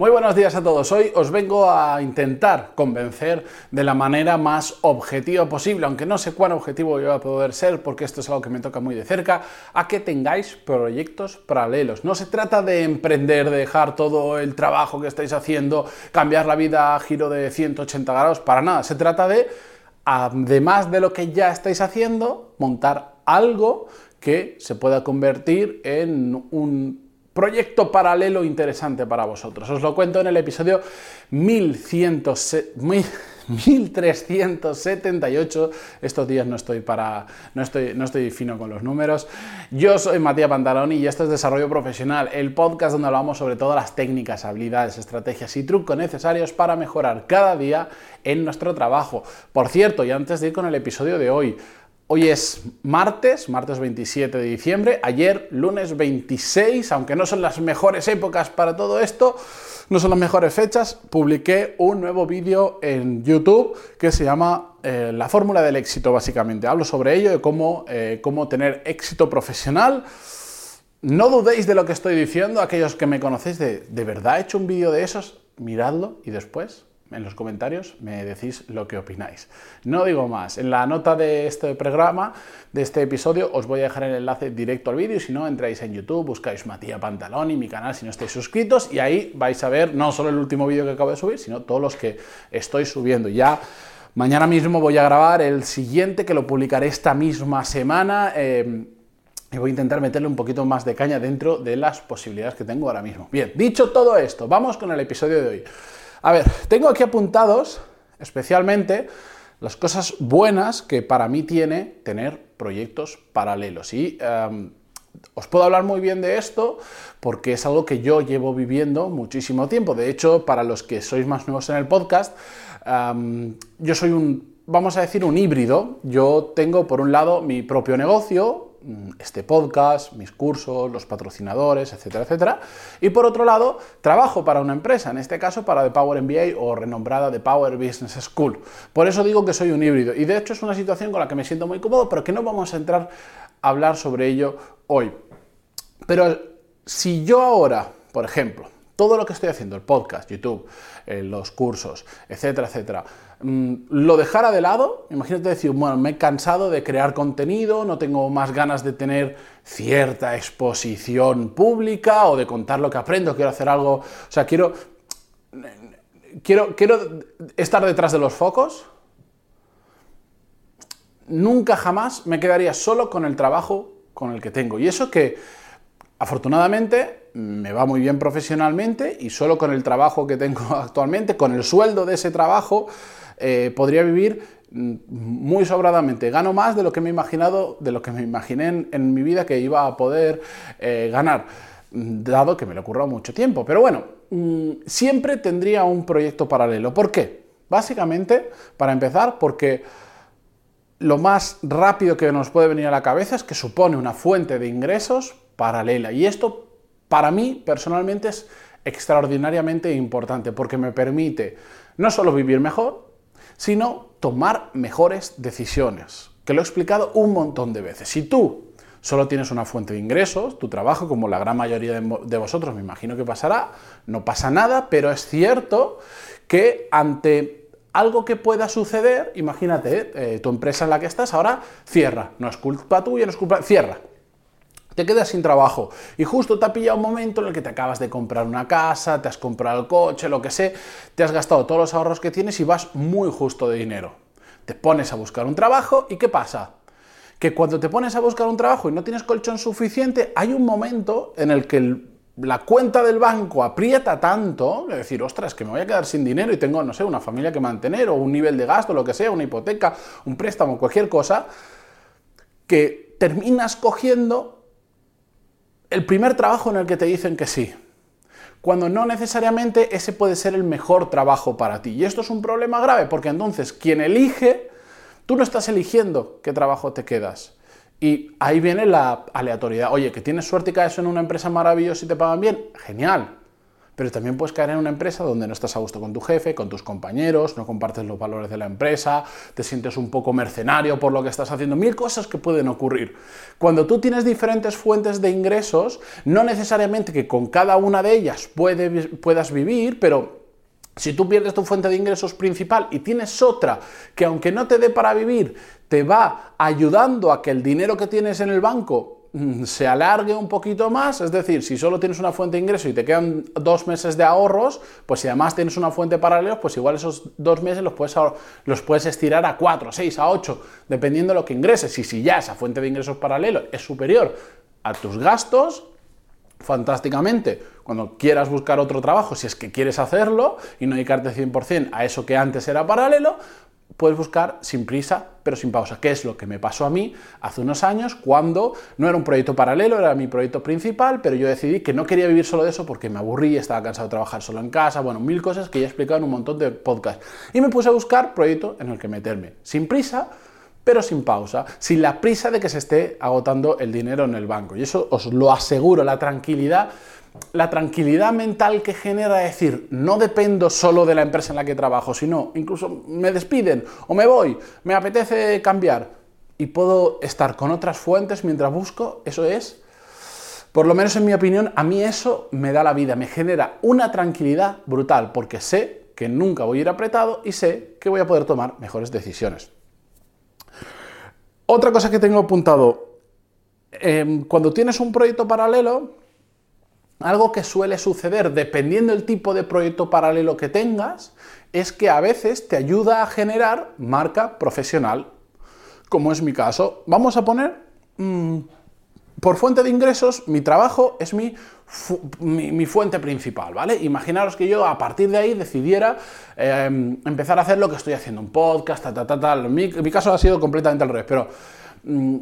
Muy buenos días a todos. Hoy os vengo a intentar convencer de la manera más objetiva posible, aunque no sé cuán objetivo voy a poder ser, porque esto es algo que me toca muy de cerca, a que tengáis proyectos paralelos. No se trata de emprender, de dejar todo el trabajo que estáis haciendo, cambiar la vida a giro de 180 grados, para nada. Se trata de, además de lo que ya estáis haciendo, montar algo que se pueda convertir en un proyecto paralelo interesante para vosotros. Os lo cuento en el episodio 1378. Estos días no estoy para no estoy no estoy fino con los números. Yo soy Matías Pantaloni y esto es Desarrollo Profesional, el podcast donde hablamos sobre todas las técnicas, habilidades, estrategias y trucos necesarios para mejorar cada día en nuestro trabajo. Por cierto, y antes de ir con el episodio de hoy, Hoy es martes, martes 27 de diciembre, ayer lunes 26, aunque no son las mejores épocas para todo esto, no son las mejores fechas, publiqué un nuevo vídeo en YouTube que se llama eh, La fórmula del éxito, básicamente. Hablo sobre ello, de cómo, eh, cómo tener éxito profesional. No dudéis de lo que estoy diciendo, aquellos que me conocéis, de, ¿de verdad he hecho un vídeo de esos? Miradlo y después en los comentarios me decís lo que opináis. No digo más, en la nota de este programa, de este episodio, os voy a dejar el enlace directo al vídeo y si no, entráis en YouTube, buscáis Matías Pantaloni, mi canal si no estáis suscritos y ahí vais a ver no solo el último vídeo que acabo de subir, sino todos los que estoy subiendo. Ya mañana mismo voy a grabar el siguiente que lo publicaré esta misma semana. Eh, y voy a intentar meterle un poquito más de caña dentro de las posibilidades que tengo ahora mismo. Bien, dicho todo esto, vamos con el episodio de hoy. A ver, tengo aquí apuntados especialmente las cosas buenas que para mí tiene tener proyectos paralelos. Y em, os puedo hablar muy bien de esto porque es algo que yo llevo viviendo muchísimo tiempo. De hecho, para los que sois más nuevos en el podcast, em, yo soy un, vamos a decir, un híbrido. Yo tengo, por un lado, mi propio negocio, este podcast, mis cursos, los patrocinadores, etcétera, etcétera. Y por otro lado, trabajo para una empresa, en este caso para The Power MBA o renombrada The Power Business School. Por eso digo que soy un híbrido. Y de hecho es una situación con la que me siento muy cómodo, pero que no vamos a entrar a hablar sobre ello hoy. Pero si yo ahora, por ejemplo, todo lo que estoy haciendo, el podcast, YouTube, eh, los cursos, etcétera, etcétera, mm, lo dejara de lado, imagínate decir, bueno, me he cansado de crear contenido, no tengo más ganas de tener cierta exposición pública o de contar lo que aprendo, quiero hacer algo, o sea, quiero, quiero, quiero estar detrás de los focos, nunca jamás me quedaría solo con el trabajo con el que tengo. Y eso que Afortunadamente me va muy bien profesionalmente y solo con el trabajo que tengo actualmente, con el sueldo de ese trabajo, eh, podría vivir mm, muy sobradamente. Gano más de lo que me he imaginado, de lo que me imaginé en, mi vida que iba a poder eh, ganar, dado que me lo ocurrió mucho tiempo. Pero bueno, mm, siempre tendría un proyecto paralelo. ¿Por qué? Básicamente, para empezar, porque lo más rápido que nos puede venir a la cabeza es que supone una fuente de ingresos Y esto para mí personalmente es extraordinariamente importante porque me permite no solo vivir mejor, sino tomar mejores decisiones, que lo he explicado un montón de veces. Si tú solo tienes una fuente de ingresos, tu trabajo, como la gran mayoría de, vosotros me imagino que pasará, no pasa nada, pero es cierto que ante algo que pueda suceder, imagínate, eh, tu empresa en la que estás ahora cierra, no es culpa tuya, no es culpa, cierra, te quedas sin trabajo y justo te ha pillado un momento en el que te acabas de comprar una casa, te has comprado el coche, lo que sé, te has gastado todos los ahorros que tienes y vas muy justo de dinero. Te pones a buscar un trabajo y ¿qué pasa? Que cuando te pones a buscar un trabajo y no tienes colchón suficiente, hay un momento en el que la cuenta del banco aprieta tanto, de decir, ostras, que me voy a quedar sin dinero y tengo, no sé, una familia que mantener o un nivel de gasto, lo que sea, una hipoteca, un préstamo, cualquier cosa, que terminas cogiendo el primer trabajo en el que te dicen que sí, cuando no necesariamente ese puede ser el mejor trabajo para ti. Y esto es un problema grave, porque entonces quien elige, tú no estás eligiendo qué trabajo te quedas. Y ahí viene la aleatoriedad. Oye, que tienes suerte y caes en una empresa maravillosa y te pagan bien, genial. Pero también puedes caer en una empresa donde no estás a gusto con tu jefe, con tus compañeros, no compartes los valores de la empresa, te sientes un poco mercenario por lo que estás haciendo, mil cosas que pueden ocurrir. Cuando tú tienes diferentes fuentes de ingresos, no necesariamente que con cada una de ellas puedas vivir, pero si tú pierdes tu fuente de ingresos principal y tienes otra que aunque no te dé para vivir, te va ayudando a que el dinero que tienes en el banco se alargue un poquito más, es decir, si solo tienes una fuente de ingreso y te quedan dos meses de ahorros, pues si además tienes una fuente paralela, pues igual esos dos meses los puedes, los puedes estirar a cuatro, seis, a ocho, dependiendo de lo que ingreses. Y si ya esa fuente de ingresos paralelo es superior a tus gastos, fantásticamente. Cuando quieras buscar otro trabajo, si es que quieres hacerlo y no dedicarte 100% a eso que antes era paralelo, puedes buscar sin prisa, pero sin pausa, que es lo que me pasó a mí hace unos años cuando no era un proyecto paralelo, era mi proyecto principal, pero yo decidí que no quería vivir solo de eso porque me aburrí, estaba cansado de trabajar solo en casa, bueno, mil cosas que ya he explicado en un montón de podcasts. Y me puse a buscar proyecto en el que meterme, sin prisa, pero sin pausa, sin la prisa de que se esté agotando el dinero en el banco. Y eso os lo aseguro, la tranquilidad la tranquilidad mental que genera decir, no dependo solo de la empresa en la que trabajo, sino incluso me despiden o me voy, me apetece cambiar y puedo estar con otras fuentes mientras busco, eso es, por lo menos en mi opinión, a mí eso me da la vida, me genera una tranquilidad brutal, porque sé que nunca voy a ir apretado y sé que voy a poder tomar mejores decisiones. Otra cosa que tengo apuntado, em, cuando tienes un proyecto paralelo, algo que suele suceder dependiendo del tipo de proyecto paralelo que tengas es que a veces te ayuda a generar marca profesional, como es mi caso. Vamos a poner, mm, por fuente de ingresos, mi trabajo es mi, mi, fuente principal, ¿vale? Imaginaros que yo a partir de ahí decidiera em, empezar a hacer lo que estoy haciendo, un podcast, tal, tal, tal. Mi, caso ha sido completamente al revés, pero Mm,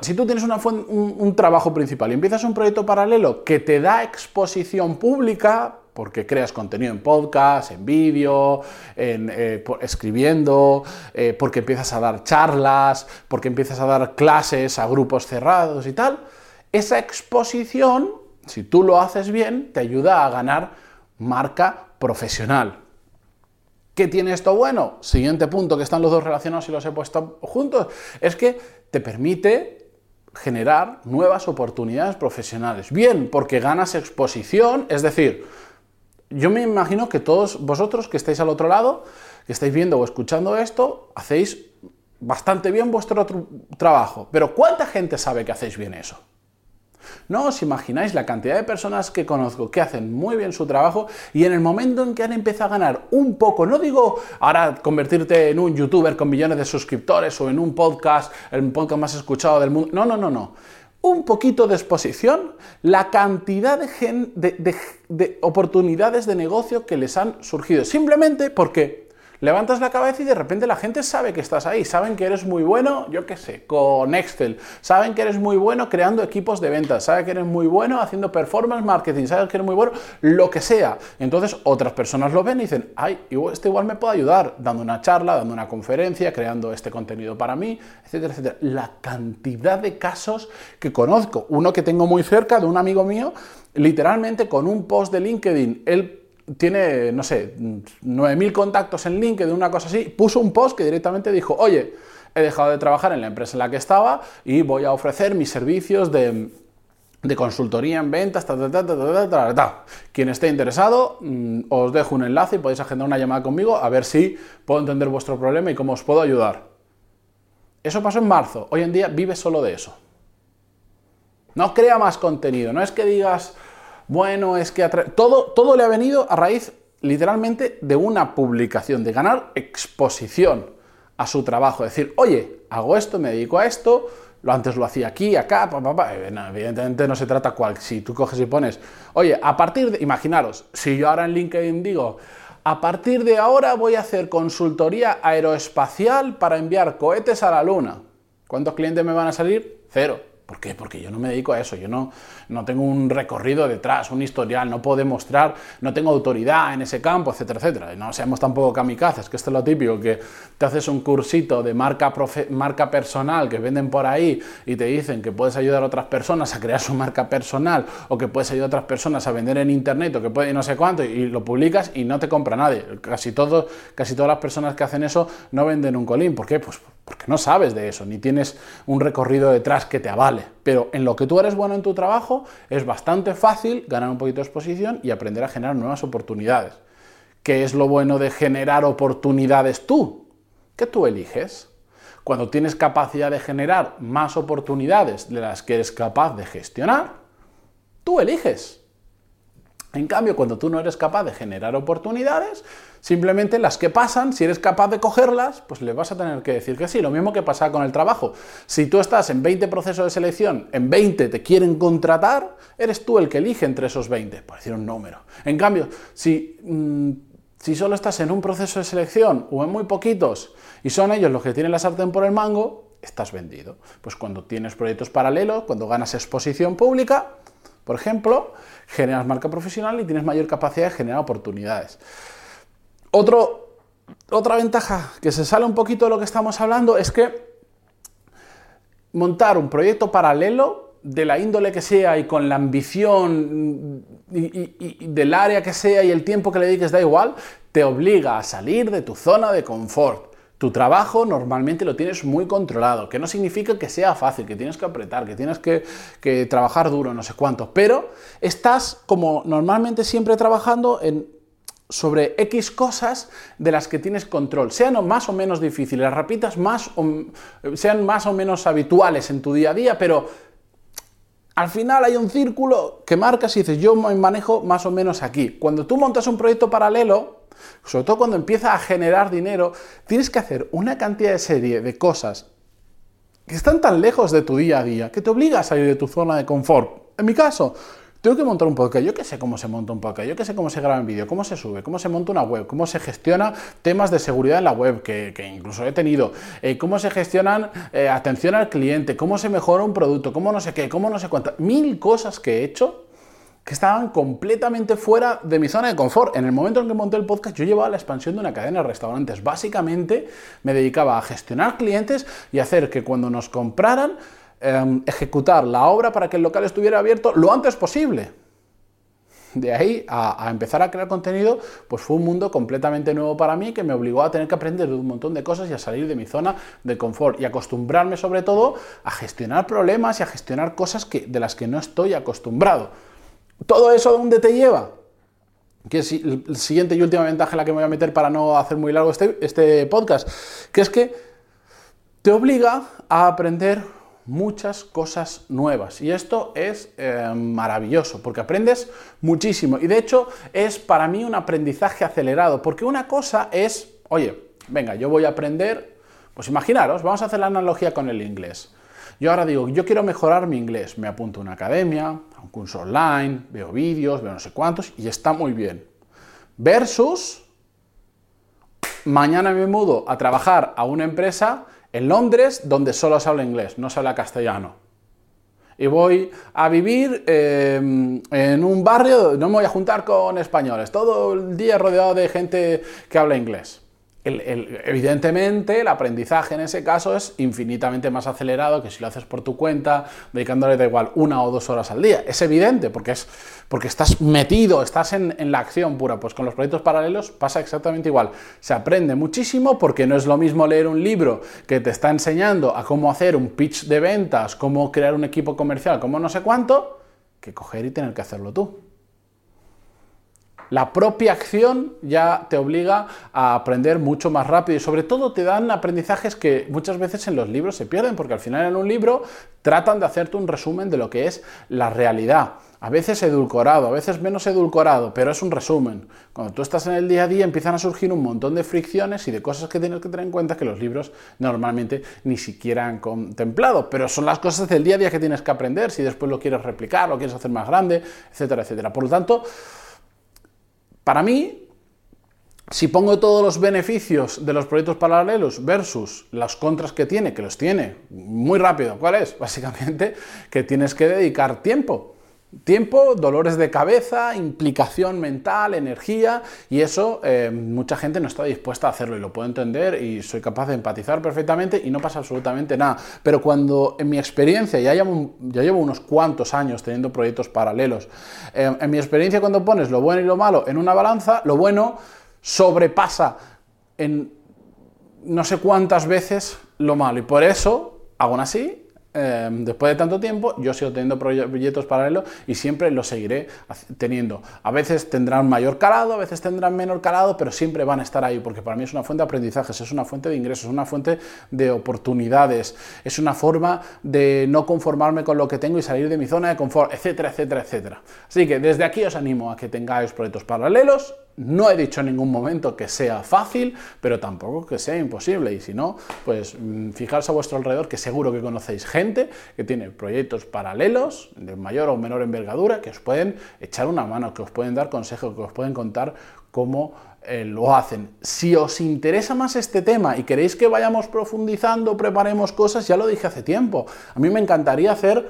si tú tienes un, trabajo principal y empiezas un proyecto paralelo que te da exposición pública, porque creas contenido en podcast, en vídeo, eh, escribiendo, eh, porque empiezas a dar charlas, porque empiezas a dar clases a grupos cerrados y tal, esa exposición, si tú lo haces bien, te ayuda a ganar marca profesional. ¿Qué tiene esto bueno? Siguiente punto, que están los dos relacionados y los he puesto juntos, es que te permite generar nuevas oportunidades profesionales. Bien, porque ganas exposición, es decir, yo me imagino que todos vosotros que estáis al otro lado, que estáis viendo o escuchando esto, hacéis bastante bien vuestro trabajo. Pero ¿cuánta gente sabe que hacéis bien eso? No os imagináis la cantidad de personas que conozco que hacen muy bien su trabajo y en el momento en que han empezado a ganar un poco, no digo ahora convertirte en un youtuber con millones de suscriptores o en un podcast, el podcast más escuchado del mundo, no, no, no, no. Un poquito de exposición, la cantidad de, de oportunidades de negocio que les han surgido, simplemente porque levantas la cabeza y de repente la gente sabe que estás ahí, saben que eres muy bueno, yo qué sé, con Excel, saben que eres muy bueno creando equipos de ventas, saben que eres muy bueno haciendo performance marketing, saben que eres muy bueno, lo que sea. Entonces otras personas lo ven y dicen, ay, este igual me puede ayudar dando una charla, dando una conferencia, creando este contenido para mí, etcétera, etcétera. La cantidad de casos que conozco, uno que tengo muy cerca de un amigo mío, literalmente con un post de LinkedIn, él tiene, no sé, 9.000 contactos en LinkedIn, una cosa así, puso un post que directamente dijo, oye, he dejado de trabajar en la empresa en la que estaba y voy a ofrecer mis servicios de, consultoría en ventas, ta, ta, ta, ta, Quien esté interesado, mm, os dejo un enlace y podéis agendar una llamada conmigo a ver si puedo entender vuestro problema y cómo os puedo ayudar. Eso pasó en marzo. Hoy en día vive solo de eso. No crea más contenido. No es que digas, bueno, es que todo, todo le ha venido a raíz literalmente de una publicación, de ganar exposición a su trabajo, decir, oye, hago esto, me dedico a esto, lo antes lo hacía aquí, acá, papá, eh, evidentemente no se trata cual, si tú coges y pones, oye, a partir de, imaginaros, si yo ahora en LinkedIn digo, a partir de ahora voy a hacer consultoría aeroespacial para enviar cohetes a la luna, ¿cuántos clientes me van a salir? Cero ¿Por qué? Porque yo no me dedico a eso, yo no, no tengo un recorrido detrás, un historial, no puedo demostrar, no tengo autoridad en ese campo, etcétera, etcétera. No seamos tampoco kamikazes, que esto es lo típico, que te haces un cursito de marca, marca personal que venden por ahí y te dicen que puedes ayudar a otras personas a crear su marca personal o que puedes ayudar a otras personas a vender en internet o que puede no sé cuánto y lo publicas y no te compra nadie. Casi, todo, casi todas las personas que hacen eso no venden un colín. ¿Por qué? Pues porque no sabes de eso, ni tienes un recorrido detrás que te avale. Pero en lo que tú eres bueno en tu trabajo es bastante fácil ganar un poquito de exposición y aprender a generar nuevas oportunidades. ¿Qué es lo bueno de generar oportunidades tú? ¿Qué tú eliges? Cuando tienes capacidad de generar más oportunidades de las que eres capaz de gestionar, tú eliges. En cambio, cuando tú no eres capaz de generar oportunidades, simplemente las que pasan, si eres capaz de cogerlas, pues le vas a tener que decir que sí. Lo mismo que pasa con el trabajo. Si tú estás en 20 procesos de selección, en 20 te quieren contratar, eres tú el que elige entre esos 20, por decir un número. En cambio, si, mm, si solo estás en un proceso de selección o en muy poquitos y son ellos los que tienen la sartén por el mango, estás vendido. Pues cuando tienes proyectos paralelos, cuando ganas exposición pública, por ejemplo, generas marca profesional y tienes mayor capacidad de generar oportunidades. otra ventaja que se sale un poquito de lo que estamos hablando es que montar un proyecto paralelo de la índole que sea y con la ambición y, del área que sea y el tiempo que le dediques da igual, te obliga a salir de tu zona de confort. Tu trabajo normalmente lo tienes muy controlado, que no significa que sea fácil, que tienes que apretar, que tienes que, trabajar duro, no sé cuánto, pero estás como normalmente siempre trabajando en sobre X cosas de las que tienes control, sean más o menos difíciles, las repitas más sean más o menos habituales en tu día a día, pero al final hay un círculo que marcas y dices, yo me manejo más o menos aquí. Cuando tú montas un proyecto paralelo, sobre todo cuando empieza a generar dinero, tienes que hacer una cantidad de serie de cosas que están tan lejos de tu día a día que te obliga a salir de tu zona de confort. En mi caso, tengo que montar un podcast. Yo que sé cómo se monta un podcast, yo que sé cómo se graba un vídeo, cómo se sube, cómo se monta una web, cómo se gestiona temas de seguridad en la web, que, incluso he tenido, eh, cómo se gestionan eh, atención al cliente, cómo se mejora un producto, cómo no sé qué, cómo no sé cuántas. Mil cosas que he hecho que estaban completamente fuera de mi zona de confort. En el momento en que monté el podcast, yo llevaba la expansión de una cadena de restaurantes. Básicamente me dedicaba a gestionar clientes y hacer que cuando nos compraran, em, ejecutar la obra para que el local estuviera abierto lo antes posible. De ahí a, a, empezar a crear contenido, pues fue un mundo completamente nuevo para mí que me obligó a tener que aprender un montón de cosas y a salir de mi zona de confort y acostumbrarme sobre todo a gestionar problemas y a gestionar cosas que, de las que no estoy acostumbrado. ¿Todo eso dónde te lleva? Que es el siguiente y última ventaja en la que me voy a meter para no hacer muy largo este, este podcast, que es que te obliga a aprender muchas cosas nuevas. Y esto es eh, maravilloso, porque aprendes muchísimo. Y de hecho es para mí un aprendizaje acelerado, porque una cosa es, oye, venga, yo voy a aprender, pues imaginaros, vamos a hacer la analogía con el inglés. Yo ahora digo, yo quiero mejorar mi inglés, me apunto a una academia, a un curso online, veo vídeos, veo no sé cuántos y está muy bien. Versus, mañana me mudo a trabajar a una empresa en Londres donde solo se habla inglés, no se habla castellano. Y voy a vivir em, en un barrio, no me voy a juntar con españoles, todo el día rodeado de gente que habla inglés evidentemente, el aprendizaje en ese caso es infinitamente más acelerado que si lo haces por tu cuenta, dedicándole da igual una o dos horas al día. Es evidente, porque, es, porque estás metido, estás en, en la acción pura. Pues con los proyectos paralelos pasa exactamente igual. Se aprende muchísimo porque no es lo mismo leer un libro que te está enseñando a cómo hacer un pitch de ventas, cómo crear un equipo comercial, cómo no sé cuánto, que coger y tener que hacerlo tú. La propia acción ya te obliga a aprender mucho más rápido y sobre todo te dan aprendizajes que muchas veces en los libros se pierden porque al final en un libro tratan de hacerte un resumen de lo que es la realidad. A veces edulcorado, a veces menos edulcorado, pero es un resumen. Cuando tú estás en el día a día empiezan a surgir un montón de fricciones y de cosas que tienes que tener en cuenta que los libros normalmente ni siquiera han contemplado, pero son las cosas del día a día que tienes que aprender si después lo quieres replicar, lo quieres hacer más grande, etcétera, etcétera. Por lo tanto, para mí, si pongo todos los beneficios de los proyectos paralelos versus las contras que tiene, que los tiene, muy rápido, ¿cuál es? Básicamente que tienes que dedicar tiempo. Tiempo, dolores de cabeza, implicación mental, energía, y eso eh, mucha gente no está dispuesta a hacerlo y lo puedo entender y soy capaz de empatizar perfectamente y no pasa absolutamente nada. Pero cuando en mi experiencia, ya llevo, ya llevo unos cuantos años teniendo proyectos paralelos, eh, en mi experiencia cuando pones lo bueno y lo malo en una balanza, lo bueno sobrepasa en no sé cuántas veces lo malo y por eso, aún así, Em, después de tanto tiempo, yo sigo teniendo proyectos paralelos y siempre los seguiré teniendo. A veces tendrán mayor calado, a veces tendrán menor calado, pero siempre van a estar ahí, porque para mí es una fuente de aprendizajes, es una fuente de ingresos, es una fuente de oportunidades, es una forma de no conformarme con lo que tengo y salir de mi zona de confort, etcétera, etcétera, etcétera. Así que desde aquí os animo a que tengáis proyectos paralelos, no he dicho en ningún momento que sea fácil, pero tampoco que sea imposible. Y si no, pues mm, fijaros a vuestro alrededor que seguro que conocéis gente que tiene proyectos paralelos de mayor o menor envergadura que os pueden echar una mano, que os pueden dar consejos, que os pueden contar cómo eh, lo hacen. Si os interesa más este tema y queréis que vayamos profundizando, preparemos cosas, ya lo dije hace tiempo. A mí me encantaría hacer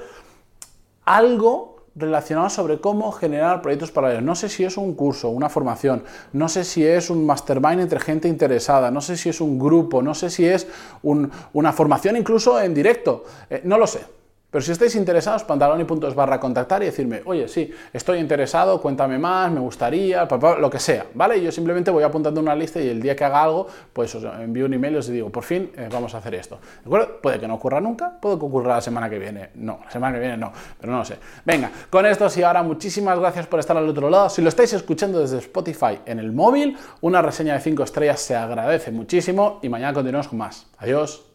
algo relacionado sobre cómo generar proyectos paralelos. No sé si es un curso, una formación, no sé si es un mastermind entre gente interesada, no sé si es un grupo, no sé si es una formación incluso en directo, eh, no lo sé. Pero si estáis interesados, pantaloni.es barra contactar y decirme, oye, sí, estoy interesado, cuéntame más, me gustaría, lo que sea, ¿vale? yo simplemente voy apuntando una lista y el día que haga algo, pues os envío un email y os digo, por fin eh, vamos a hacer esto. ¿De acuerdo? Puede que no ocurra nunca, puede que ocurra la semana que viene. No, la semana que viene no, pero no lo sé. Venga, con esto sí, ahora muchísimas gracias por estar al otro lado. Si lo estáis escuchando desde Spotify en el móvil, una reseña de 5 estrellas se agradece muchísimo y mañana continuamos con más. Adiós.